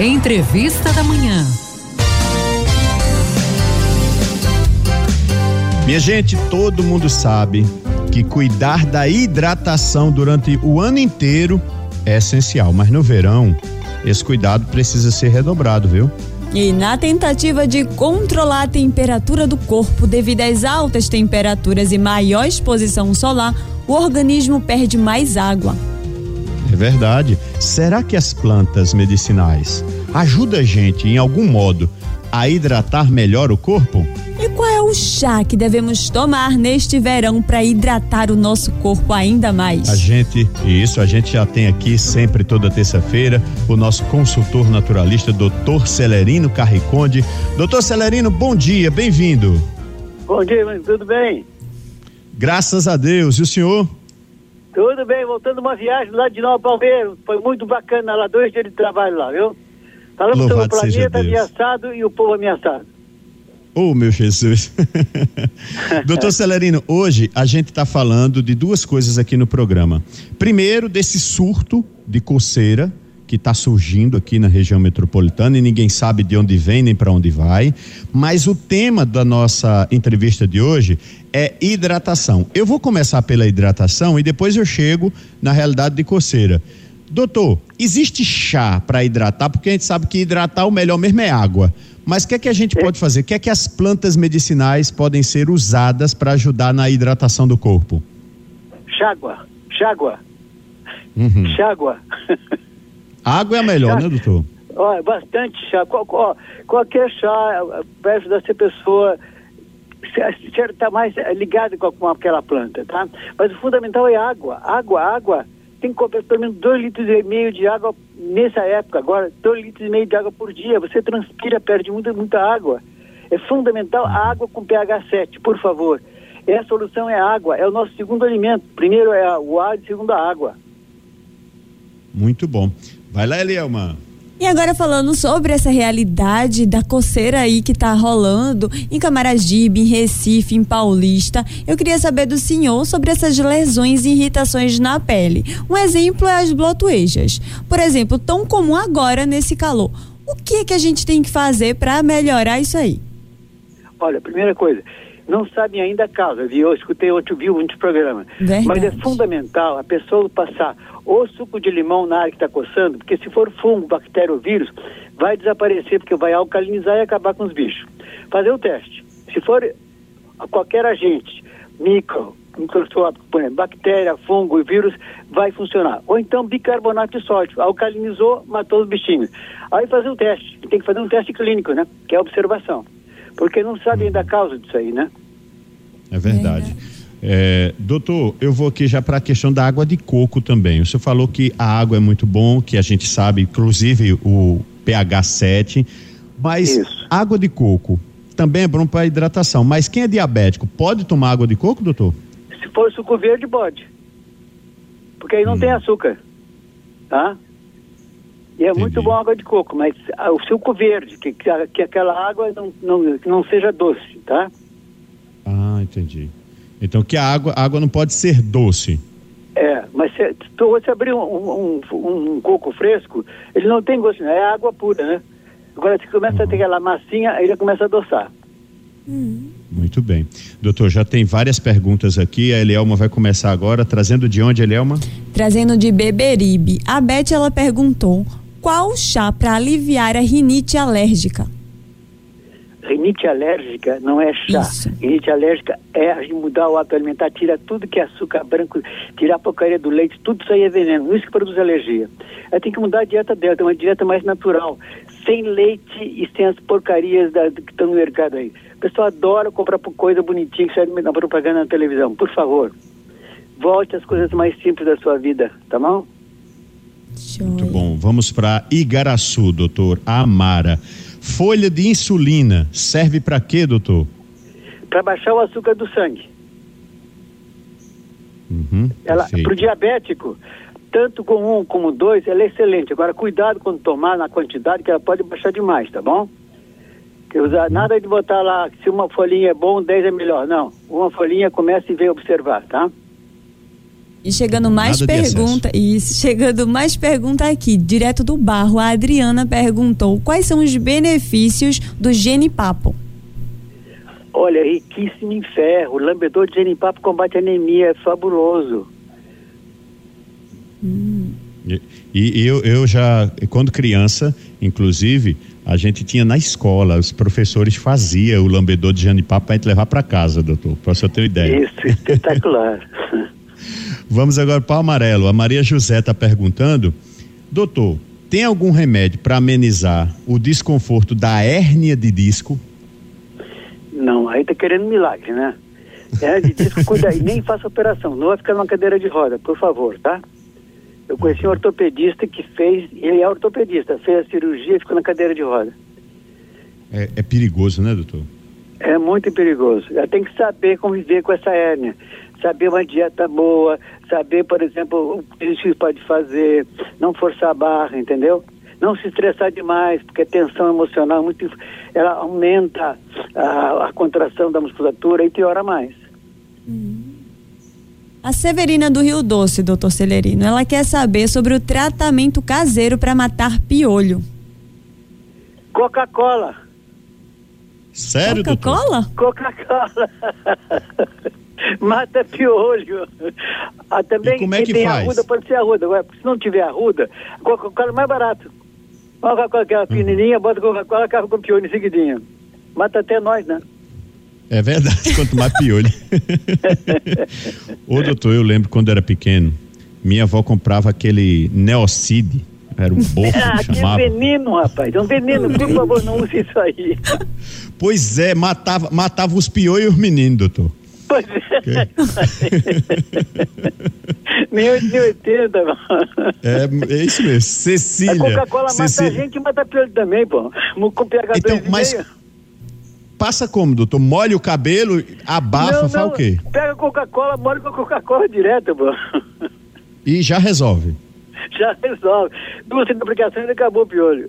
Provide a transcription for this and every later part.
Entrevista da Manhã. Minha gente, todo mundo sabe que cuidar da hidratação durante o ano inteiro é essencial, mas no verão esse cuidado precisa ser redobrado, viu? E na tentativa de controlar a temperatura do corpo devido às altas temperaturas e maior exposição solar, o organismo perde mais água. Verdade. Será que as plantas medicinais ajudam a gente, em algum modo, a hidratar melhor o corpo? E qual é o chá que devemos tomar neste verão para hidratar o nosso corpo ainda mais? A gente, isso, a gente já tem aqui sempre toda terça-feira o nosso consultor naturalista, doutor Celerino Carriconde. Doutor Celerino, bom dia, bem-vindo. Bom dia, tudo bem? Graças a Deus. E o senhor? Tudo bem, voltando uma viagem lá de Nova Palmeira. Foi muito bacana lá, dois dias de trabalho lá, viu? Falamos Louvado sobre o planeta ameaçado e o povo ameaçado. Oh, meu Jesus. Doutor Celerino, hoje a gente está falando de duas coisas aqui no programa. Primeiro, desse surto de coceira que está surgindo aqui na região metropolitana e ninguém sabe de onde vem nem para onde vai. Mas o tema da nossa entrevista de hoje é hidratação. Eu vou começar pela hidratação e depois eu chego na realidade de coceira. Doutor, existe chá para hidratar? Porque a gente sabe que hidratar o melhor mesmo é água. Mas o que é que a gente pode fazer? O que é que as plantas medicinais podem ser usadas para ajudar na hidratação do corpo? Chágua, chágua, Uhum. chágua. Água é a melhor, né, doutor? Olha, bastante chá. Qual- qual- qualquer chá eh, vai ajudar se a pessoa está mais eh, ligada com, com aquela planta, tá? Mas o fundamental é água. Água, água. Tem que comprar pelo menos dois litros e meio de água nessa época. Agora, dois litros e meio de água por dia. Você transpira, perde muita, muita água. É fundamental a água com pH 7, por favor. E a solução é a água. É o nosso segundo alimento. Primeiro é o ar e segundo a água. Muito bom. Vai lá, Elielma. E agora falando sobre essa realidade da coceira aí que tá rolando em Camaragibe, em Recife, em Paulista, eu queria saber do senhor sobre essas lesões e irritações na pele. Um exemplo é as blotuejas. Por exemplo, tão comum agora nesse calor. O que é que a gente tem que fazer para melhorar isso aí? Olha, primeira coisa, não sabem ainda a causa, viu? Eu escutei outro, vi muitos programas. Verdade. Mas é fundamental a pessoa passar ou suco de limão na área que está coçando, porque se for fungo, bactéria ou vírus, vai desaparecer, porque vai alcalinizar e acabar com os bichos. Fazer o teste. Se for a qualquer agente, micro, microscópico, por exemplo, bactéria, fungo e vírus, vai funcionar. Ou então bicarbonato de sódio, alcalinizou, matou os bichinhos. Aí fazer o teste. Tem que fazer um teste clínico, né? Que é a observação. Porque não sabem ainda a causa disso aí, né? É verdade. É, doutor, eu vou aqui já para a questão da água de coco também. O senhor falou que a água é muito bom, que a gente sabe, inclusive o pH 7, mas Isso. água de coco também é bom para hidratação. Mas quem é diabético pode tomar água de coco, doutor? Se for suco verde, pode. Porque aí não Hum. tem açúcar. Tá? E é muito Entendi. bom a água de coco, mas ah, o suco verde, que, que, que aquela água não, não, não seja doce, tá? Ah, entendi. Então que a água, a água não pode ser doce. É, mas se você abrir um, um, um- um coco fresco, ele não tem gosto, não, é água pura, né? Agora, se começa a ter aquela massinha, aí ele começa a adoçar. Muito bem. Doutor, já tem várias perguntas aqui. A Elielma vai começar agora, trazendo de onde, Elielma? Trazendo de Beberibe, a Beth ela perguntou qual chá para aliviar a rinite alérgica. Rinite alérgica não é chá. Isso. Rinite alérgica é a gente mudar o hábito alimentar, tira tudo que é açúcar branco, tirar a porcaria do leite, tudo isso aí é veneno, isso que produz alergia. Aí tem que mudar a dieta dela, ter uma dieta mais natural, sem leite e sem as porcarias da- que estão no mercado aí. O pessoal adora comprar coisa bonitinha que sai na propaganda na televisão. Por favor, volte às coisas mais simples da sua vida, tá bom? Muito bom. Vamos para Igaraçu, doutor. Amara. Folha de insulina serve para quê, doutor? Para baixar o açúcar do sangue. Uhum, para o diabético, tanto com um como dois, ela é excelente. Agora, cuidado quando tomar na quantidade, que ela pode baixar demais, tá bom? Que usar, nada de botar lá, se uma folhinha é bom, dez é melhor. Não. Uma folhinha começa e vem observar, tá? E chegando mais pergunta, isso, chegando mais pergunta aqui, direto do barro, a Adriana perguntou: quais são os benefícios do genipapo? Olha, riquíssimo em ferro, lambedor de genipapo combate anemia, é fabuloso. Hum. E, e eu, eu já, quando criança, inclusive, a gente tinha na escola, os professores faziam o lambedor de janipapo para a gente levar para casa, doutor, para você ter ideia. Isso, espetacular. Vamos agora para o amarelo. A Maria José está perguntando, doutor, tem algum remédio para amenizar o desconforto da hérnia de disco? Não, aí tá querendo milagre, né? Hérnia de disco, cuida aí, nem faça operação, não vai ficar numa cadeira de roda, por favor, tá? Eu conheci um ortopedista que fez, ele é ortopedista, fez a cirurgia e ficou na cadeira de roda. É, é perigoso, né, doutor? É muito perigoso. Ela tem que saber conviver com essa hérnia, saber uma dieta boa, saber, por exemplo, o que isso pode fazer, não forçar a barra, entendeu? Não se estressar demais, porque a tensão emocional muito, ela aumenta a, a contração da musculatura e piora mais. Hum. A Severina do Rio Doce, doutor Celerino, ela quer saber sobre o tratamento caseiro para matar piolho. Coca-Cola. Sério, Coca-Cola? Coca-Cola. Mata piolho. Ah, também e como é que tem faz? arruda, pode ser arruda. Agora, se não tiver arruda, Coca-Cola é mais barato. Coca-Cola aquela uhum. pequenininha, bota Coca-Cola, acaba com piolho em seguidinho. Mata até nós, né? É verdade, quanto mais piolho. Ô doutor, eu lembro quando era pequeno, minha avó comprava aquele Neocid, era um bofo ah, que chamava. veneno, rapaz, é um veneno, por favor, não use isso aí. Pois é, matava, matava os piolhos e os meninos, doutor. Pois é. Nem 80, mano. É, é isso mesmo, Cecília. A Coca-Cola mata a gente e mata piolho também, pô. Com pH então, mas... Meio. Passa como, doutor? Molha o cabelo, abafa, não, faz o quê? Pega Coca-Cola, molha com a Coca-Cola direto, pô. E já resolve? Já resolve. Duas aplicações e acabou o piolho.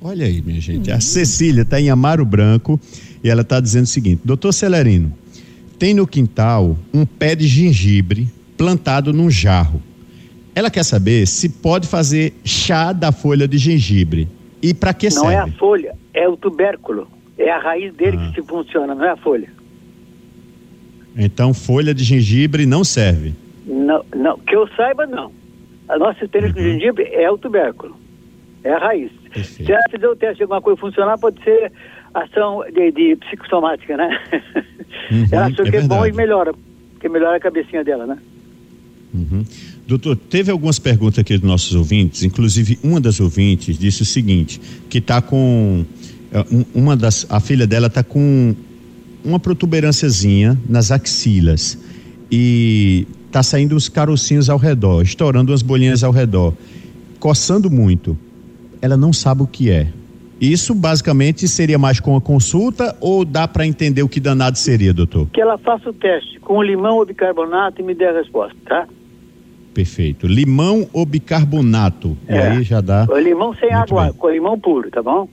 Olha aí, minha gente. A Cecília está em Amaro Branco e ela está dizendo o seguinte: Doutor Celerino, tem no quintal um pé de gengibre plantado num jarro. Ela quer saber se pode fazer chá da folha de gengibre. E para que Não serve? Não é a folha, é o tubérculo. É a raiz dele ah. que se funciona, não é a folha. Então, folha de gengibre não serve? Não, não. Que eu saiba, não. A nossa experiência uhum. com gengibre é o tubérculo. É a raiz. Perfeito. Se ela fizer o teste de alguma coisa funcionar, pode ser ação de, de psicossomática, né? Uhum, ela achou é que é bom e melhora, porque melhora a cabecinha dela, né? Uhum. Doutor, teve algumas perguntas aqui dos nossos ouvintes, inclusive uma das ouvintes disse o seguinte, que está com é, uma das a filha dela está com uma protuberânciazinha nas axilas e tá saindo uns carocinhos ao redor, estourando umas bolinhas ao redor, coçando muito. Ela não sabe o que é. Isso basicamente seria mais com a consulta ou dá para entender o que danado seria, doutor? Que ela faça o teste com limão ou bicarbonato e me dê a resposta, tá? Perfeito. Limão ou bicarbonato? É. E aí já dá. O limão sem Muito água, bem. com limão puro, tá bom?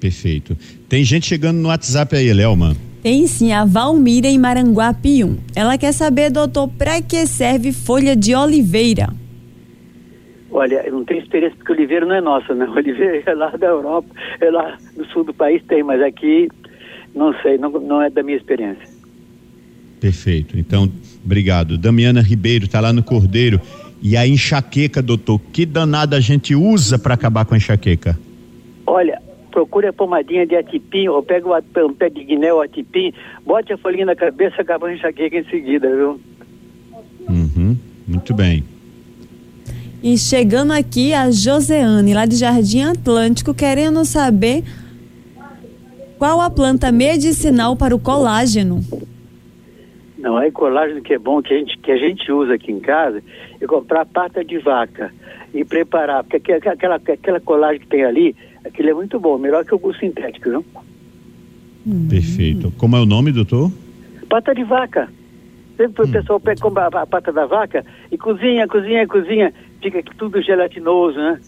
Perfeito. Tem gente chegando no WhatsApp aí, Léo, Tem sim, a Valmira em Maranguapium. Ela quer saber, doutor, para que serve folha de oliveira? Olha, eu não tenho experiência porque oliveira não é nossa, né? Oliveira é lá da Europa, é lá do sul do país tem, mas aqui não sei, não, não é da minha experiência. Perfeito. Então, obrigado. Damiana Ribeiro está lá no Cordeiro. E a enxaqueca, doutor, que danada a gente usa para acabar com a enxaqueca? Olha, procure a pomadinha de atipim, ou pega um pé de guiné atipim, bote a folhinha na cabeça, acaba a enxaqueca em seguida, viu? Uhum, muito bem. E chegando aqui a Joseane, lá de Jardim Atlântico, querendo saber qual a planta medicinal para o colágeno. Não, é colágeno que é bom, que a gente, que a gente usa aqui em casa, é comprar pata de vaca e preparar, porque aquela, aquela colagem que tem ali, Aquilo é muito bom, melhor que o gosto sintético, viu? Hum. Perfeito. Como é o nome, doutor? Pata de vaca. Sempre hum. o pessoal pega a pata da vaca e cozinha, cozinha, cozinha, fica tudo gelatinoso, né?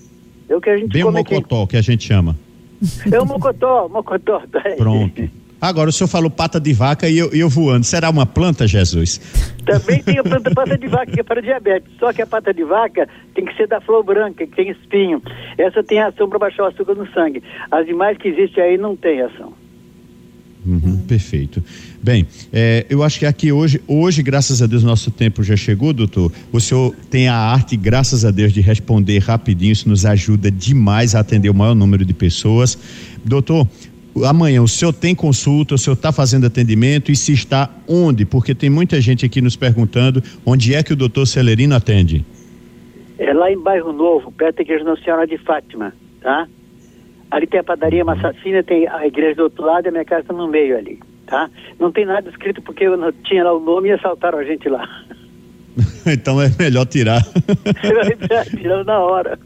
É o que a gente Bem o mocotó, aqui. que a gente chama. É o mocotó, mocotó. Tá Pronto. Agora, o senhor falou pata de vaca e eu, eu voando. Será uma planta, Jesus? Também tem a planta pata de vaca, que é para diabetes. Só que a pata de vaca tem que ser da flor branca, que tem espinho. Essa tem ação para baixar o açúcar no sangue. As demais que existem aí não tem ação. Uhum, perfeito. Bem, é, eu acho que aqui hoje, hoje, graças a Deus, nosso tempo já chegou, doutor. O senhor tem a arte, graças a Deus, de responder rapidinho. Isso nos ajuda demais a atender o maior número de pessoas. Doutor, amanhã o senhor tem consulta, o senhor está fazendo atendimento e se está onde? Porque tem muita gente aqui nos perguntando onde é que o doutor Celerino atende. É lá em Bairro Novo, perto da Igreja Nossa Senhora de Fátima, tá? Ali tem a padaria Massacina, tem a igreja do outro lado e a minha casa está no meio ali, tá? Não tem nada escrito porque eu não tinha lá o nome e assaltaram a gente lá. então é melhor tirar. Tirando na hora.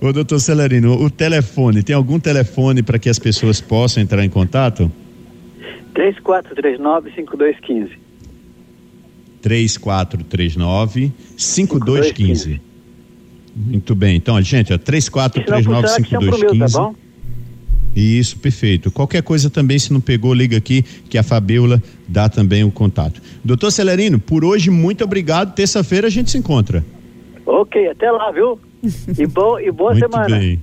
Ô, doutor Celerino, o telefone, tem algum telefone para que as pessoas possam entrar em contato? 3439-5215. 3439-5215. Muito bem. Então, gente, é 3439-5215. Tá bom? Isso, perfeito. Qualquer coisa também, se não pegou, liga aqui que a Fabiola dá também o contato. Doutor Celerino, por hoje, muito obrigado. Terça-feira a gente se encontra. Ok, até lá, viu? E, bom, e boa muito semana. Bem.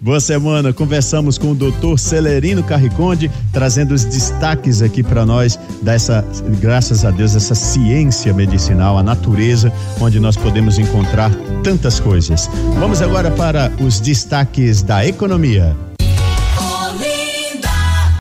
Boa semana. Conversamos com o doutor Celerino Carriconde, trazendo os destaques aqui para nós dessa, graças a Deus, essa ciência medicinal, a natureza, onde nós podemos encontrar tantas coisas. Vamos agora para os destaques da economia.